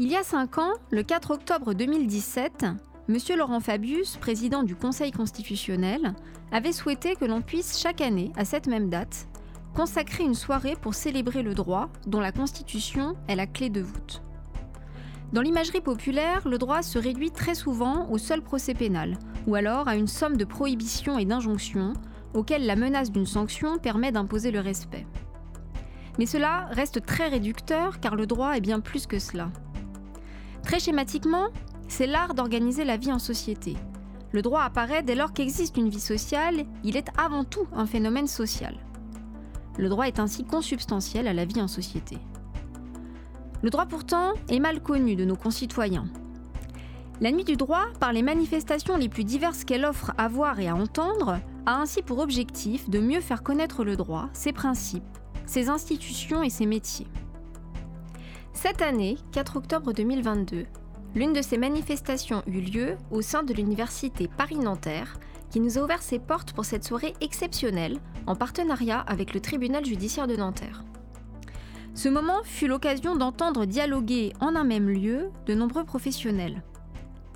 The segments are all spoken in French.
Il y a cinq ans, le 4 octobre 2017, M. Laurent Fabius, président du Conseil constitutionnel, avait souhaité que l'on puisse chaque année, à cette même date, consacrer une soirée pour célébrer le droit dont la Constitution est la clé de voûte. Dans l'imagerie populaire, le droit se réduit très souvent au seul procès pénal, ou alors à une somme de prohibitions et d'injonctions auxquelles la menace d'une sanction permet d'imposer le respect. Mais cela reste très réducteur car le droit est bien plus que cela. Très schématiquement, c'est l'art d'organiser la vie en société. Le droit apparaît dès lors qu'existe une vie sociale, il est avant tout un phénomène social. Le droit est ainsi consubstantiel à la vie en société. Le droit pourtant est mal connu de nos concitoyens. La nuit du droit, par les manifestations les plus diverses qu'elle offre à voir et à entendre, a ainsi pour objectif de mieux faire connaître le droit, ses principes, ses institutions et ses métiers. Cette année, 4 octobre 2022, l'une de ces manifestations eut lieu au sein de l'université Paris-Nanterre, qui nous a ouvert ses portes pour cette soirée exceptionnelle en partenariat avec le tribunal judiciaire de Nanterre. Ce moment fut l'occasion d'entendre dialoguer en un même lieu de nombreux professionnels.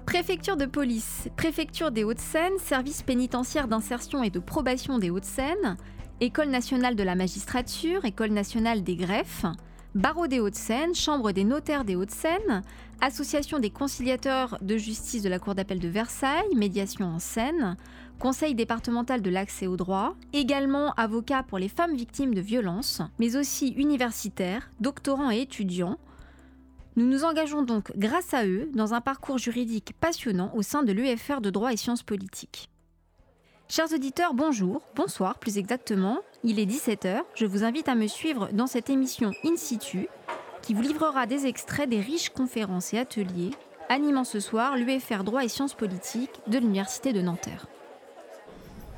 Préfecture de police, préfecture des Hauts-de-Seine, service pénitentiaire d'insertion et de probation des Hauts-de-Seine, École nationale de la magistrature, École nationale des greffes, Barreau des Hauts-de-Seine, Chambre des notaires des Hauts-de-Seine, Association des conciliateurs de justice de la Cour d'appel de Versailles, Médiation en Seine, Conseil départemental de l'accès au droit, également avocat pour les femmes victimes de violences, mais aussi universitaires, doctorants et étudiants. Nous nous engageons donc grâce à eux dans un parcours juridique passionnant au sein de l'UFR de droit et sciences politiques. Chers auditeurs, bonjour, bonsoir plus exactement. Il est 17h, je vous invite à me suivre dans cette émission In situ qui vous livrera des extraits des riches conférences et ateliers animant ce soir l'UFR droit et sciences politiques de l'Université de Nanterre.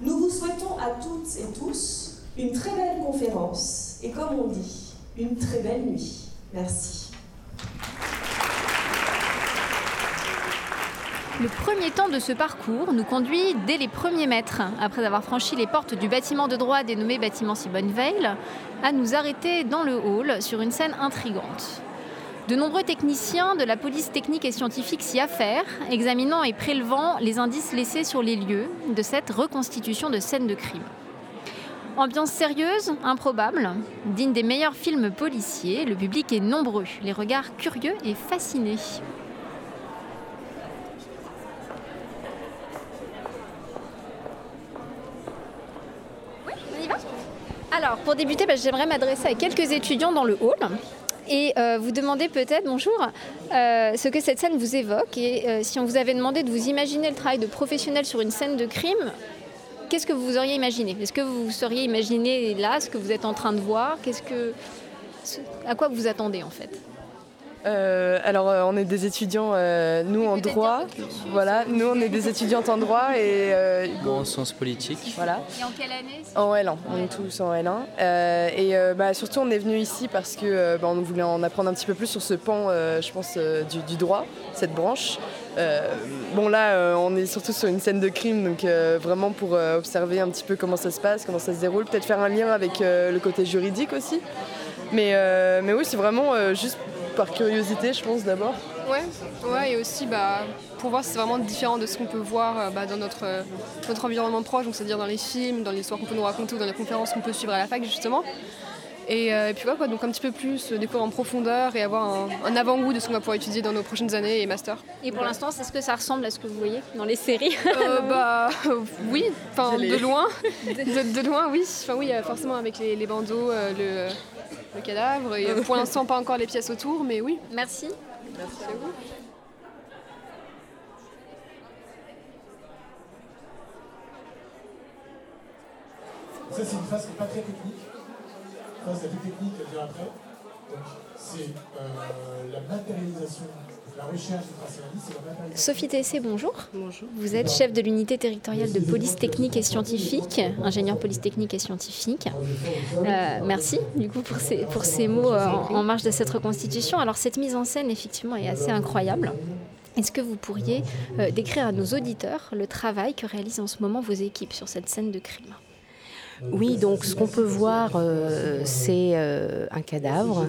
Nous vous souhaitons à toutes et tous une très belle conférence et comme on dit, une très belle nuit. Merci. Le premier temps de ce parcours nous conduit dès les premiers mètres, après avoir franchi les portes du bâtiment de droit dénommé bâtiment Simone Veil, à nous arrêter dans le hall sur une scène intrigante. De nombreux techniciens de la police technique et scientifique s'y affairent, examinant et prélevant les indices laissés sur les lieux de cette reconstitution de scène de crime. Ambiance sérieuse, improbable, digne des meilleurs films policiers, le public est nombreux, les regards curieux et fascinés. Alors, pour débuter, bah, j'aimerais m'adresser à quelques étudiants dans le hall et euh, vous demander peut-être, bonjour, euh, ce que cette scène vous évoque. Et euh, si on vous avait demandé de vous imaginer le travail de professionnel sur une scène de crime, qu'est-ce que vous auriez imaginé? Est-ce que vous seriez imaginé là ce que vous êtes en train de voir? Qu'est-ce que, À quoi vous attendez en fait? Euh, alors euh, on est des étudiants, euh, nous en droit, voilà, nous on est des étudiantes en droit et en sciences politiques. Voilà. Et en quelle année En L1, on est tous en L1. et bah, surtout on est venu ici parce que bah, on voulait en apprendre un petit peu plus sur ce pan, je pense, du, droit, cette branche. bon là on est surtout sur une scène de crime, donc vraiment pour observer un petit peu comment ça se passe, comment ça se déroule, peut-être faire un lien avec le côté juridique aussi. Mais, mais oui, c'est vraiment juste par curiosité, je pense d'abord. Ouais, ouais, et aussi bah, pour voir si c'est vraiment différent de ce qu'on peut voir euh, bah, dans notre, euh, notre environnement proche, c'est-à-dire dans les films, dans les histoires qu'on peut nous raconter ou dans les conférences qu'on peut suivre à la fac justement. Et, euh, puis voilà, quoi, donc un petit peu plus découvrir en profondeur et avoir un, avant-goût de ce qu'on va pouvoir étudier dans nos prochaines années et master. Et pour l'instant, c'est ce que ça ressemble à ce que vous voyez dans les séries Bah oui, enfin de loin, de, loin oui, enfin oui, forcément avec les, les bandeaux, le le cadavre. Et pour l'instant, pas encore les pièces autour, mais oui. Merci. Merci à vous. Ça, c'est une phase qui n'est pas très technique. La phase la plus technique, elle vient après. Donc, c'est euh, la matérialisation Sophie Tessé, bonjour. Bonjour. Vous êtes chef de l'unité territoriale de police technique et scientifique, ingénieur police technique et scientifique. Euh, merci du coup pour ces, pour ces mots euh, en, marge de cette reconstitution. Alors cette mise en scène effectivement est assez incroyable. Est-ce que vous pourriez euh, décrire à nos auditeurs le travail que réalisent en ce moment vos équipes sur cette scène de crime? Oui, donc ce qu'on peut voir, euh, c'est euh, un cadavre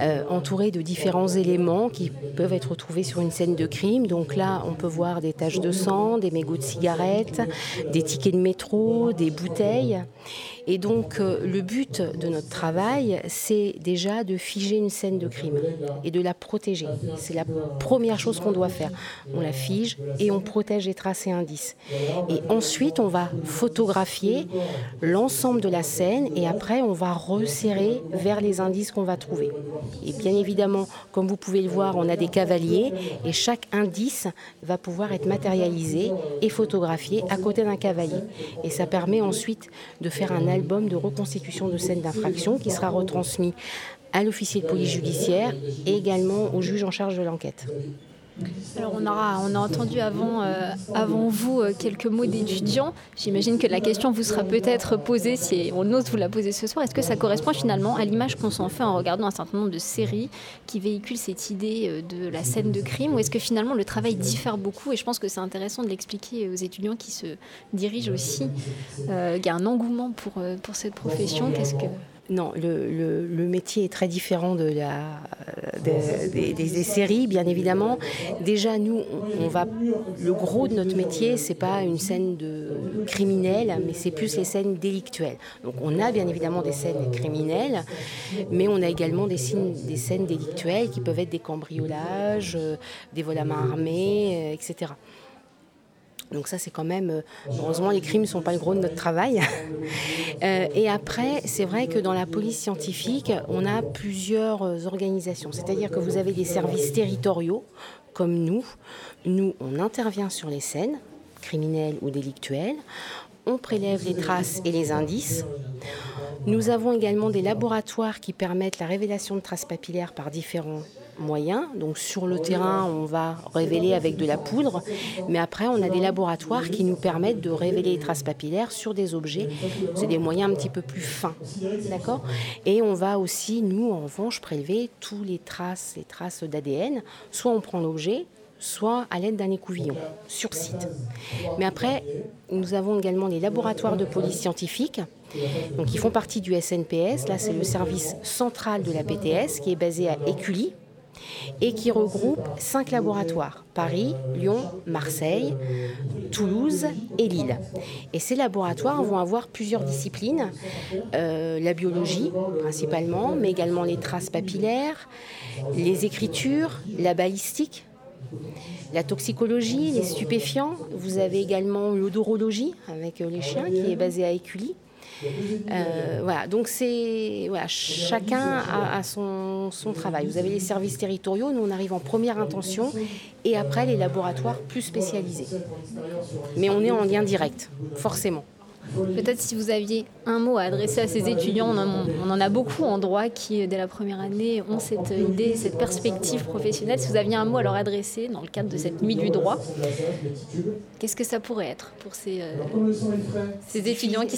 euh, entouré de différents éléments qui peuvent être retrouvés sur une scène de crime. Donc là, on peut voir des taches de sang, des mégots de cigarettes, des tickets de métro, des bouteilles. Et donc, le but de notre travail, c'est déjà de figer une scène de crime et de la protéger. C'est la première chose qu'on doit faire. On la fige et on protège les traces et indices. Et ensuite, on va photographier l'ensemble de la scène et après, on va resserrer vers les indices qu'on va trouver. Et bien évidemment, comme vous pouvez le voir, on a des cavaliers et chaque indice va pouvoir être matérialisé et photographié à côté d'un cavalier. Et ça permet ensuite de faire un album de reconstitution de scènes d'infraction qui sera retransmis à l'officier de police judiciaire et également au juge en charge de l'enquête. Alors on, on a entendu avant, euh, avant vous euh, quelques mots d'étudiants. J'imagine que la question vous sera peut-être posée, si on ose vous la poser ce soir. Est-ce que ça correspond finalement à l'image qu'on s'en fait en regardant un certain nombre de séries qui véhiculent cette idée euh, de la scène de crime Ou est-ce que finalement le travail diffère beaucoup? Et je pense que c'est intéressant de l'expliquer aux étudiants qui se dirigent aussi. Il y a un engouement pour, pour cette profession. Qu'est-ce que... Non, le, métier est très différent de la, des, séries, bien évidemment. Déjà, nous, on, va, le gros de notre métier, c'est pas une scène de criminelle, mais c'est plus les scènes délictuelles. Donc, on a bien évidemment des scènes criminelles, mais on a également des, des scènes délictuelles qui peuvent être des cambriolages, euh, des vols à main armée, euh, etc. Donc ça, c'est quand même, euh, heureusement, les crimes ne sont pas le gros de notre travail. Euh, et après, c'est vrai que dans la police scientifique, on a plusieurs euh, organisations. C'est-à-dire que vous avez des services territoriaux, comme nous. Nous, on intervient sur les scènes, criminelles ou délictuelles. On prélève les traces et les indices. Nous avons également des laboratoires qui permettent la révélation de traces papillaires par différents moyens. Donc sur le terrain, on va révéler avec de la poudre, mais après, on a des laboratoires qui nous permettent de révéler les traces papillaires sur des objets. C'est des moyens un petit peu plus fins, d'accord? Et on va aussi, nous, en revanche, prélever toutes les traces, les traces d'ADN. Soit on prend l'objet, soit à l'aide d'un écouvillon sur site. Mais après, nous avons également des laboratoires de police scientifique, donc qui font partie du SNPS. Là, c'est le service central de la PTS qui est basé à Écully, et qui regroupe cinq laboratoires Paris, Lyon, Marseille, Toulouse et Lille. Et ces laboratoires vont avoir plusieurs disciplines euh, la biologie principalement, mais également les traces papillaires, les écritures, la balistique. La toxicologie, les stupéfiants. Vous avez également l'odorologie avec les chiens qui est basée à Écully. Euh, voilà, donc c'est voilà, chacun a, son, son, travail. Vous avez les services territoriaux, nous on arrive en première intention, et après les laboratoires plus spécialisés. Mais on est en lien direct, forcément. Peut-être si vous aviez un mot à adresser à ces étudiants, on en, a beaucoup en droit qui, dès la première année, ont cette idée, cette perspective professionnelle. Si vous aviez un mot à leur adresser dans le cadre de cette nuit du droit, qu'est-ce que ça pourrait être pour ces, euh, ces étudiants qui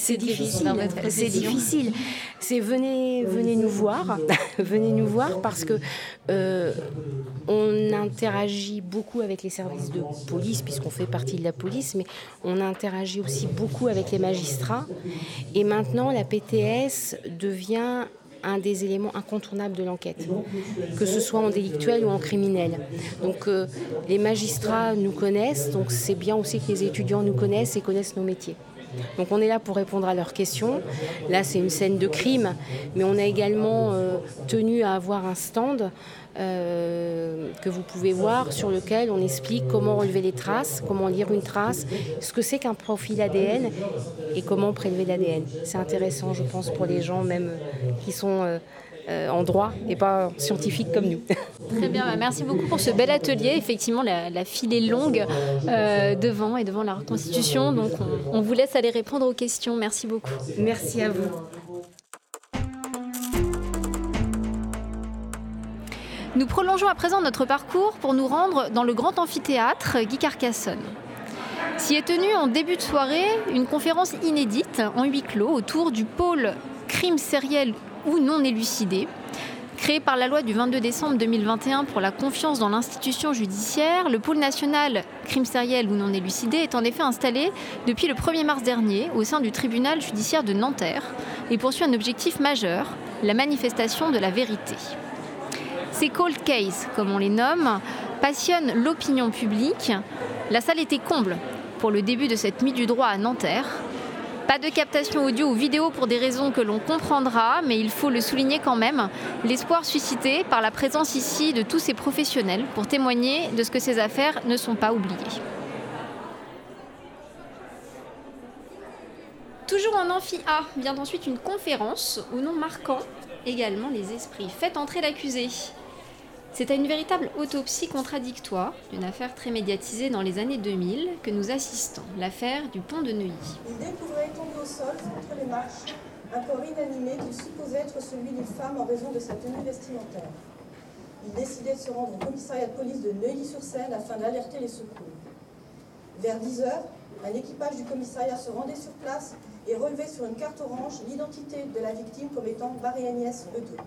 vers votre C'est difficile. C'est venez, venez nous voir, venez nous voir parce que euh, on interagit beaucoup avec les services de police puisqu'on fait partie de la police, mais on interagit aussi beaucoup avec les magistrats. Et maintenant, la PTS devient un des éléments incontournables de l'enquête, que ce soit en délictuel ou en criminel. Donc euh, les magistrats nous connaissent, donc c'est bien aussi que les étudiants nous connaissent et connaissent nos métiers. Donc on est là pour répondre à leurs questions. Là c'est une scène de crime, mais on a également euh, tenu à avoir un stand euh, que vous pouvez voir sur lequel on explique comment relever les traces, comment lire une trace, ce que c'est qu'un profil ADN et comment prélever l'ADN. C'est intéressant, je pense, pour les gens même qui sont euh, euh, en droit et pas scientifiques comme nous. Très bien, bah, merci beaucoup pour ce bel atelier. Effectivement, la, file est longue devant et devant la reconstitution, donc on vous laisse aller répondre aux questions. Merci beaucoup. Merci à vous. Nous prolongeons à présent notre parcours pour nous rendre dans le grand amphithéâtre Guy Carcassonne. S'y est tenue en début de soirée une conférence inédite en huis clos autour du pôle crime sériel ou non élucidé, Créé par la loi du 22 décembre 2021 pour la confiance dans l'institution judiciaire, le pôle national crime sériel ou non élucidé est en effet installé depuis le 1er mars dernier au sein du tribunal judiciaire de Nanterre et poursuit un objectif majeur, la manifestation de la vérité. Ces cold cases, comme on les nomme, passionnent l'opinion publique. La salle était comble pour le début de cette nuit du droit à Nanterre. Pas de captation audio ou vidéo pour des raisons que l'on comprendra, mais il faut le souligner quand même, l'espoir suscité par la présence ici de tous ces professionnels pour témoigner de ce que ces affaires ne sont pas oubliées. Toujours en amphi A vient ensuite une conférence au nom marquant également les esprits. Faites entrer l'accusé. C'est à une véritable autopsie contradictoire d'une affaire très médiatisée dans les années 2000 que nous assistons, l'affaire du pont de Neuilly. Il découvrait tombé au sol contre les marches un corps inanimé qu'il supposait être celui d'une femme en raison de sa tenue vestimentaire. Il décidait de se rendre au commissariat de police de Neuilly-sur-Seine afin d'alerter les secours. Vers 10 heures, un équipage du commissariat se rendait sur place et relevait sur une carte orange l'identité de la victime comme étant Marie-Agnès E2.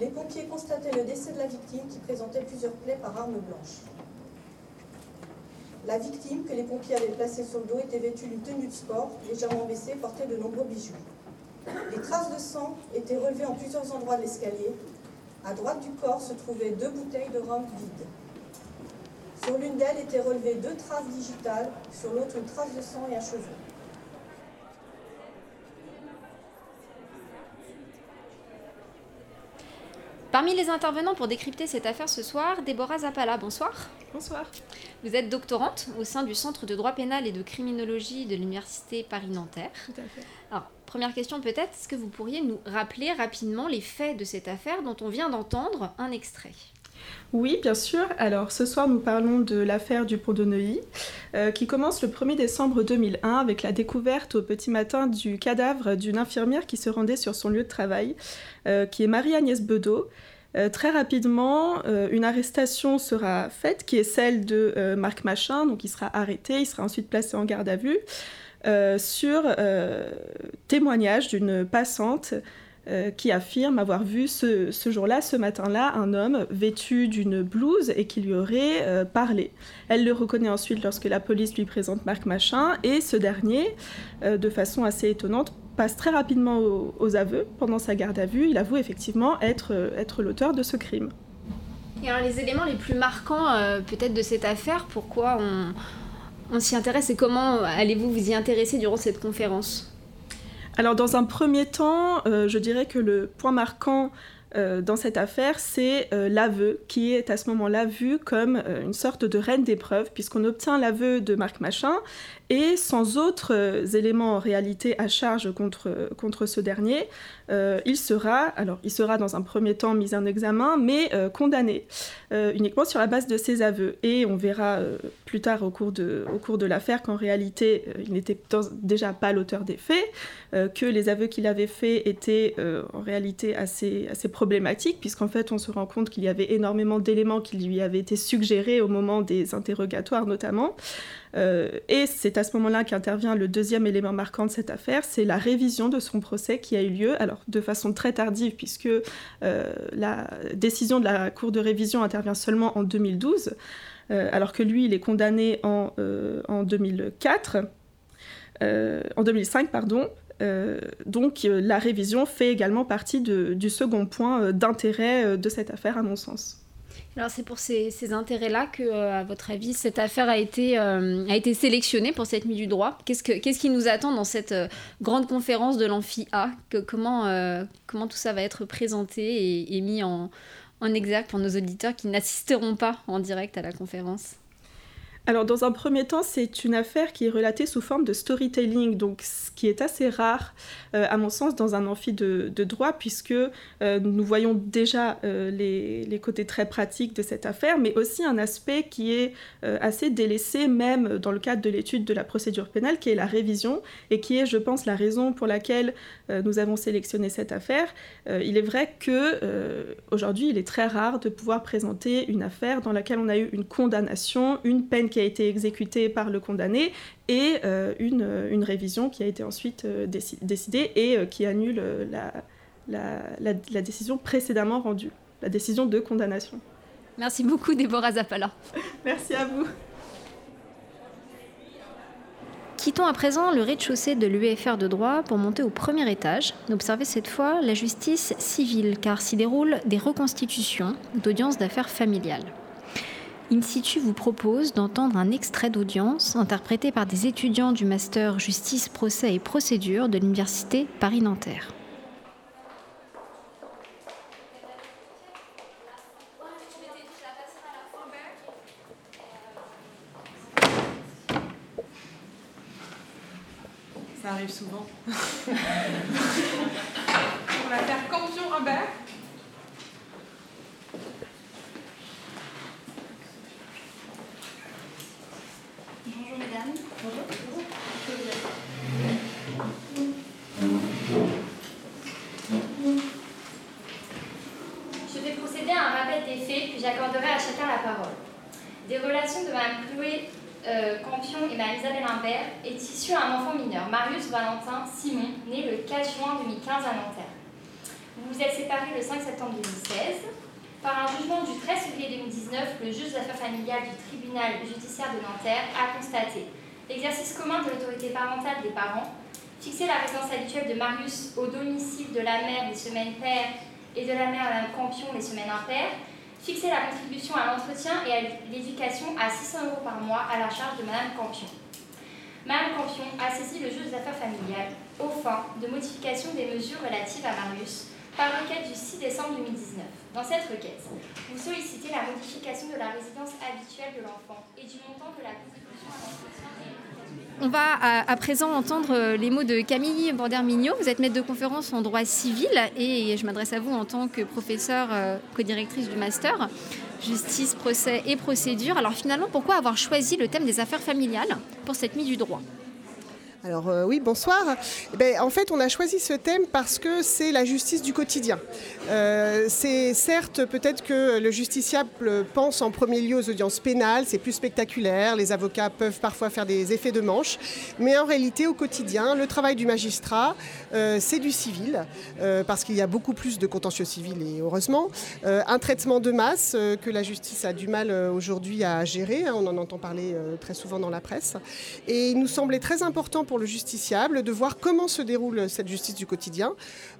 Les pompiers constataient le décès de la victime qui présentait plusieurs plaies par arme blanche. La victime, que les pompiers avaient placée sur le dos, était vêtue d'une tenue de sport, légèrement baissée, portait de nombreux bijoux. Les traces de sang étaient relevées en plusieurs endroits de l'escalier. À droite du corps se trouvaient deux bouteilles de rhum vides. Sur l'une d'elles étaient relevées deux traces digitales, sur l'autre une trace de sang et un cheveu. Parmi les intervenants pour décrypter cette affaire ce soir, Déborah Zappala, bonsoir. Bonsoir. Vous êtes doctorante au sein du Centre de droit pénal et de criminologie de l'Université Paris-Nanterre. Tout à fait. Alors, première question peut-être, est-ce que vous pourriez nous rappeler rapidement les faits de cette affaire dont on vient d'entendre un extrait? Oui, bien sûr. Alors ce soir, nous parlons de l'affaire du pont de Neuilly, euh, qui commence le 1er décembre 2001 avec la découverte au petit matin du cadavre d'une infirmière qui se rendait sur son lieu de travail, euh, qui est Marie-Agnès Bedeau. Euh, très rapidement, une arrestation sera faite, qui est celle de Marc Machin, donc il sera arrêté, il sera ensuite placé en garde à vue, sur témoignage d'une passante euh, qui affirme avoir vu ce, jour-là, ce matin-là, un homme vêtu d'une blouse et qui lui aurait euh, parlé. Elle le reconnaît ensuite lorsque la police lui présente Marc Machin et ce dernier, euh, de façon assez étonnante, passe très rapidement aux, aveux pendant sa garde à vue. Il avoue effectivement être, l'auteur de ce crime. Et alors les éléments les plus marquants peut-être de cette affaire, pourquoi on s'y intéresse et comment allez-vous vous y intéresser durant cette conférence? Alors dans un premier temps, euh, je dirais que le point marquant euh, dans cette affaire, c'est euh, l'aveu, qui est à ce moment-là vu comme une sorte de reine d'épreuve, puisqu'on obtient l'aveu de Marc Machin, et sans autres éléments en réalité à charge contre, contre ce dernier, il sera, alors il sera dans un premier temps mis en examen, mais condamné uniquement sur la base de ses aveux. Et on verra plus tard au cours de, au cours de l'affaire qu'en réalité, il n'était déjà pas l'auteur des faits, que les aveux qu'il avait faits étaient en réalité assez, assez puisqu'en fait, on se rend compte qu'il y avait énormément d'éléments qui lui avaient été suggérés au moment des interrogatoires notamment. Euh, et c'est à ce moment-là qu'intervient le deuxième élément marquant de cette affaire, c'est la révision de son procès qui a eu lieu, alors de façon très tardive, puisque euh, la décision de la Cour de révision intervient seulement en 2012, euh, alors que lui, il est condamné en, en 2004. en 2005, pardon, euh, donc euh, la révision fait également partie du second point euh, d'intérêt de cette affaire, à mon sens. Alors c'est pour ces, intérêts-là que, à votre avis, cette affaire a été, sélectionnée pour cette nuit du droit. Qu'est-ce, que, qu'est-ce qui nous attend dans cette grande conférence de l'Amphi A? Comment, tout ça va être présenté et, et mis en, en exergue pour nos auditeurs qui n'assisteront pas en direct à la conférence? Alors dans un premier temps, c'est une affaire qui est relatée sous forme de storytelling, donc ce qui est assez rare euh, à mon sens dans un amphi de, droit, puisque euh, nous voyons déjà euh, les, côtés très pratiques de cette affaire, mais aussi un aspect qui est assez délaissé même dans le cadre de l'étude de la procédure pénale, qui est la révision, et qui est, je pense, la raison pour laquelle nous avons sélectionné cette affaire. il est vrai que aujourd'hui, il est très rare de pouvoir présenter une affaire dans laquelle on a eu une condamnation, une peine qui a été exécuté par le condamné et euh, une, une, révision qui a été ensuite euh, décidée et euh, qui annule la, la, décision précédemment rendue, la décision de condamnation. Merci beaucoup, Déborah Zappala. Merci à vous. Quittons à présent le rez-de-chaussée de l'UFR de droit pour monter au premier étage, d'observer cette fois la justice civile, car s'y déroulent des reconstitutions d'audiences d'affaires familiales. In situ vous propose d'entendre un extrait d'audience interprété par des étudiants du master justice, procès et procédure de l'université Paris-Nanterre. Ça arrive souvent. Pour l'affaire Campion-Humbert. Bonjour mesdames. Bonjour. Je vais procéder à un rappel des faits, puis j'accorderai à chacun la parole. Des relations de Mme Chloé euh, Campion et Mme Isabelle Imbert est issu à un enfant mineur, Marius Valentin Simon, né le 4 juin 2015 à Nanterre. Vous vous êtes le 5 septembre 2016. Par un jugement du 13 février 2019, le juge d'affaires familiales du tribunal judiciaire de Nanterre a constaté l'exercice commun de l'autorité parentale des parents, fixer la résidence habituelle de Marius au domicile de la mère les semaines paires et de la mère Mme Campion les semaines impaires, fixer la contribution à l'entretien et à l'éducation à 600 euros par mois à la charge de Mme Campion. Mme Campion a saisi le juge d'affaires familiales au fin de modification des mesures relatives à Marius par requête du 6 décembre 2019. Dans cette requête, vous sollicitez la modification de la résidence habituelle de l'enfant et du montant de la contribution à l'entretien on va à, présent entendre euh, les mots de Camille Border-Mignot. Vous êtes maître de conférence en droit civil et je m'adresse à vous en tant que professeure euh, co-directrice du master justice, procès et procédure. Alors finalement, pourquoi avoir choisi le thème des affaires familiales pour cette mise du droit? Alors euh, oui, bonsoir. Eh ben, en fait, on a choisi ce thème parce que c'est la justice du quotidien. Euh, c'est certes peut-être que le justiciable pense en premier lieu aux audiences pénales, c'est plus spectaculaire, les avocats peuvent parfois faire des effets de manche, mais en réalité au quotidien, le travail du magistrat, euh, c'est du civil, parce qu'il y a beaucoup plus de contentieux civils et heureusement, un traitement de masse que la justice a du mal aujourd'hui à gérer, hein, on en entend parler très souvent dans la presse, et il nous semblait très important pour le justiciable de voir comment se déroule cette justice du quotidien.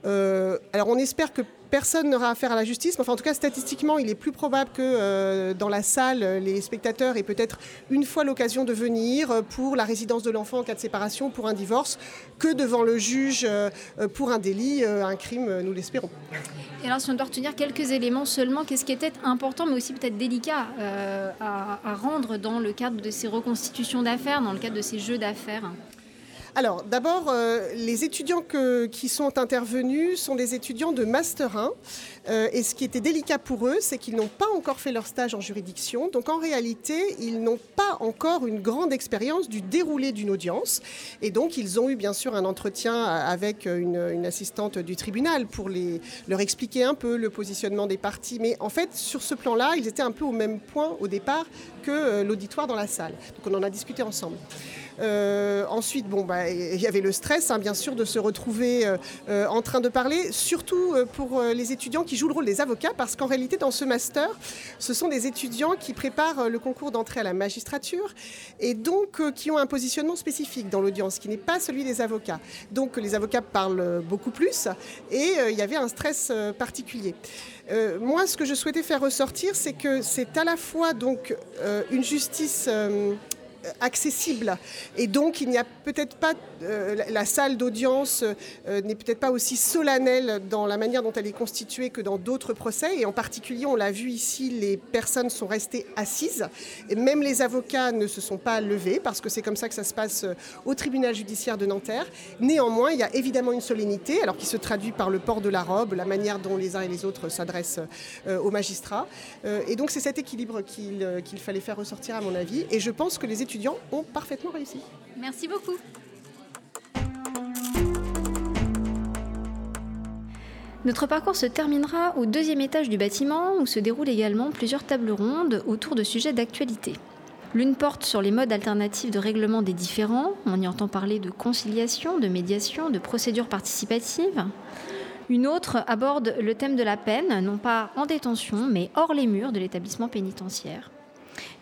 Euh, alors on espère que personne n'aura affaire à la justice, mais enfin en tout cas statistiquement il est plus probable que euh, dans la salle les spectateurs aient peut-être une fois l'occasion de venir pour la résidence de l'enfant en cas de séparation, pour un divorce, que devant le juge euh, pour un délit, un crime, nous l'espérons. Et alors si on doit retenir quelques éléments seulement, qu'est-ce qui était important mais aussi peut-être délicat à rendre dans le cadre de ces reconstitutions d'affaires, dans le cadre de ces jeux d'affaires? Alors, d'abord, euh, les étudiants qui sont intervenus sont des étudiants de Master 1. Euh, et ce qui était délicat pour eux, c'est qu'ils n'ont pas encore fait leur stage en juridiction. Donc, en réalité, ils n'ont pas encore une grande expérience du déroulé d'une audience. Et donc, ils ont eu bien sûr un entretien avec une, assistante du tribunal pour leur expliquer un peu le positionnement des parties. Mais en fait, sur ce plan-là, ils étaient un peu au même point au départ que euh, l'auditoire dans la salle. Donc, on en a discuté ensemble. Euh, ensuite, bon, bah, il y avait le stress, hein, bien sûr, de se retrouver euh, euh, en train de parler, surtout pour les étudiants qui jouent le rôle des avocats, parce qu'en réalité, dans ce master, ce sont des étudiants qui préparent le concours d'entrée à la magistrature et donc qui ont un positionnement spécifique dans l'audience, qui n'est pas celui des avocats. Donc, les avocats parlent beaucoup plus et il y avait un stress particulier. moi, ce que je souhaitais faire ressortir, c'est que c'est à la fois donc une justice accessible. Et donc, il n'y a peut-être pas, euh, la salle d'audience euh, n'est peut-être pas aussi solennelle dans la manière dont elle est constituée que dans d'autres procès. Et en particulier, on l'a vu ici, les personnes sont restées assises. Et même les avocats ne se sont pas levés, parce que c'est comme ça que ça se passe euh, au tribunal judiciaire de Nanterre. Néanmoins, il y a évidemment une solennité, alors qui se traduit par le port de la robe, la manière dont les uns et les autres s'adressent aux magistrats. et donc, c'est cet équilibre qu'il fallait faire ressortir, à mon avis. Et je pense que les étudiants ont parfaitement réussi. Merci beaucoup. Notre parcours se terminera au deuxième étage du bâtiment où se déroulent également plusieurs tables rondes autour de sujets d'actualité. L'une porte sur les modes alternatifs de règlement des différends, on y entend parler de conciliation, de médiation, de procédures participatives. Une autre aborde le thème de la peine, non pas en détention, mais hors les murs de l'établissement pénitentiaire.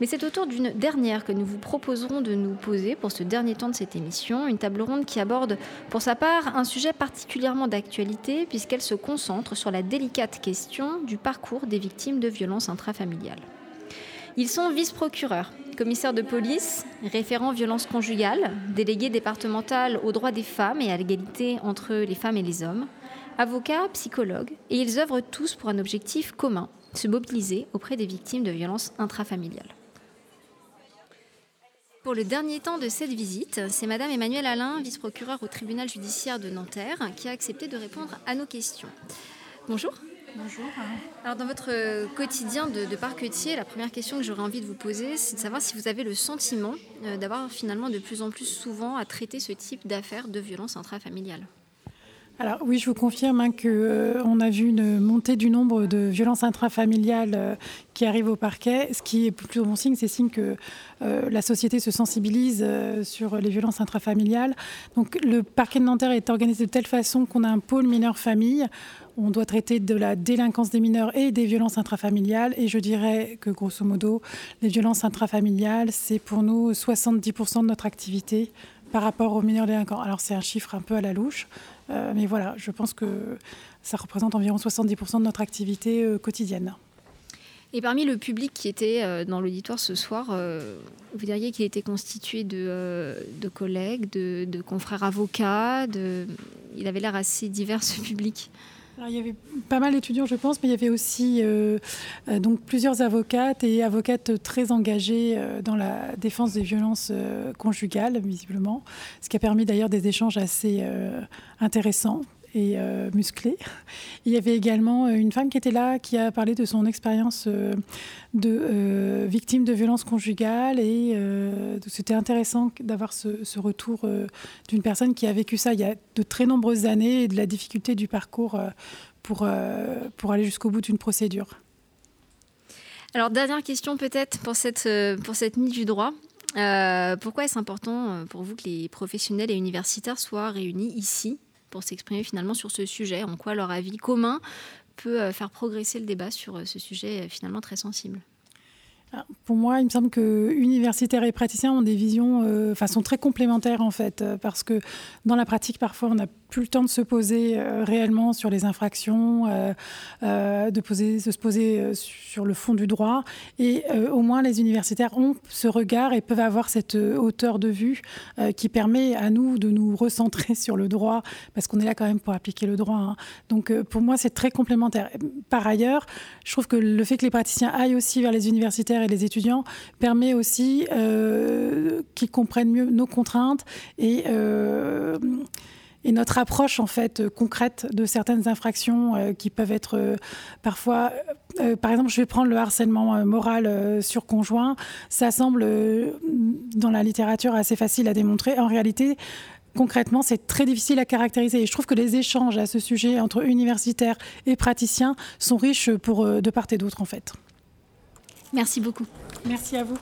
Mais c'est au tour d'une dernière que nous vous proposerons de nous poser pour ce dernier temps de cette émission, une table ronde qui aborde pour sa part un sujet particulièrement d'actualité puisqu'elle se concentre sur la délicate question du parcours des victimes de violences intrafamiliales. Ils sont vice-procureurs, commissaires de police, référents violences conjugales, délégués départemental aux droits des femmes et à l'égalité entre les femmes et les hommes, avocats, psychologues, et ils œuvrent tous pour un objectif commun, se mobiliser auprès des victimes de violences intrafamiliales. Pour le dernier temps de cette visite, c'est Madame Emmanuelle Alain, vice-procureure au tribunal judiciaire de Nanterre, qui a accepté de répondre à nos questions. Bonjour. Bonjour. Alors dans votre quotidien de, de parquetier, la première question que j'aurais envie de vous poser, c'est de savoir si vous avez le sentiment euh, d'avoir finalement de plus en plus souvent à traiter ce type d'affaires de violences intrafamiliales. Alors oui, je vous confirme hein, qu'on euh, a vu une montée du nombre de violences intrafamiliales euh, qui arrivent au parquet. Ce qui est plutôt bon signe, c'est signe que euh, la société se sensibilise sur les violences intrafamiliales. Donc le parquet de Nanterre est organisé de telle façon qu'on a un pôle mineur famille. On doit traiter de la délinquance des mineurs et des violences intrafamiliales. Et je dirais que grosso modo, les violences intrafamiliales, c'est pour nous 70% de notre activité par rapport aux mineurs délinquants. Alors c'est un chiffre un peu à la louche, euh, mais voilà, je pense que ça représente environ 70% de notre activité euh, quotidienne. Et parmi le public qui était euh, dans l'auditoire ce soir, vous diriez qu'il était constitué de, collègues, de, confrères avocats, il avait l'air assez divers ce public. Il y avait pas mal d'étudiants, je pense, mais il y avait aussi euh, euh, donc plusieurs avocates et avocates très engagées euh, dans la défense des violences conjugales, visiblement, ce qui a permis d'ailleurs des échanges assez intéressants et euh. Il y avait également une femme qui était là, qui a parlé de son expérience euh, de euh, victime de violences conjugales. Et c'était intéressant d'avoir ce, retour d'une personne qui a vécu ça il y a de très nombreuses années et de la difficulté du parcours pour, pour aller jusqu'au bout d'une procédure. Alors, dernière question peut-être pour cette, pour cette nuit du droit. Euh, pourquoi est-ce important pour vous que les professionnels et universitaires soient réunis ici? Pour s'exprimer finalement sur ce sujet, en quoi leur avis commun peut euh, faire progresser le débat sur euh, ce sujet euh, finalement très sensible. Pour moi, il me semble que universitaires et praticiens ont des visions, euh, enfin, très complémentaires en fait, parce que dans la pratique, parfois, on n'a plus le temps de se poser euh, réellement sur les infractions, euh, euh, de, se poser sur le fond du droit. Et au moins, les universitaires ont ce regard et peuvent avoir cette hauteur de vue qui permet à nous de nous recentrer sur le droit, parce qu'on est là quand même pour appliquer le droit. Hein. Donc, pour moi, c'est très complémentaire. Par ailleurs, je trouve que le fait que les praticiens aillent aussi vers les universitaires et les étudiants permet aussi qu'ils comprennent mieux nos contraintes et et notre approche en fait concrète de certaines infractions euh, qui peuvent être euh, parfois euh, par exemple je vais prendre le harcèlement moral sur conjoint ça semble dans la littérature assez facile à démontrer en réalité concrètement, c'est très difficile à caractériser. Et je trouve que les échanges à ce sujet entre universitaires et praticiens sont riches pour de part et d'autre, en fait. Merci beaucoup. Merci à vous.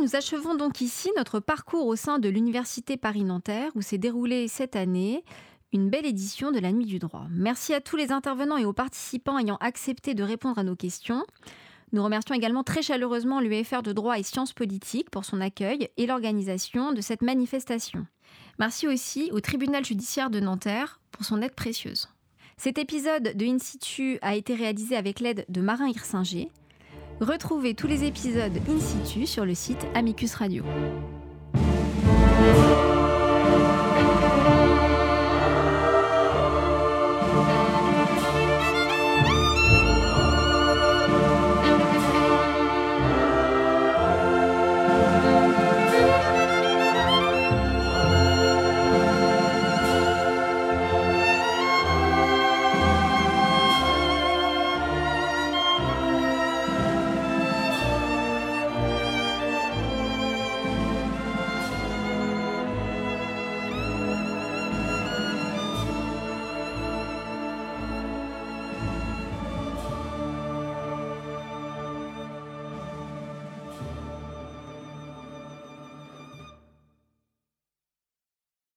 Nous achevons donc ici notre parcours au sein de l'Université Paris-Nanterre où s'est déroulée cette année une belle édition de la Nuit du droit. Merci à tous les intervenants et aux participants ayant accepté de répondre à nos questions. Nous remercions également très chaleureusement l'UFR de droit et sciences politiques pour son accueil et l'organisation de cette manifestation. Merci aussi au tribunal judiciaire de Nanterre pour son aide précieuse. Cet épisode de In situ a été réalisé avec l'aide de Marin Hirsinger. Retrouvez tous les épisodes in situ sur le site Amicus Radio.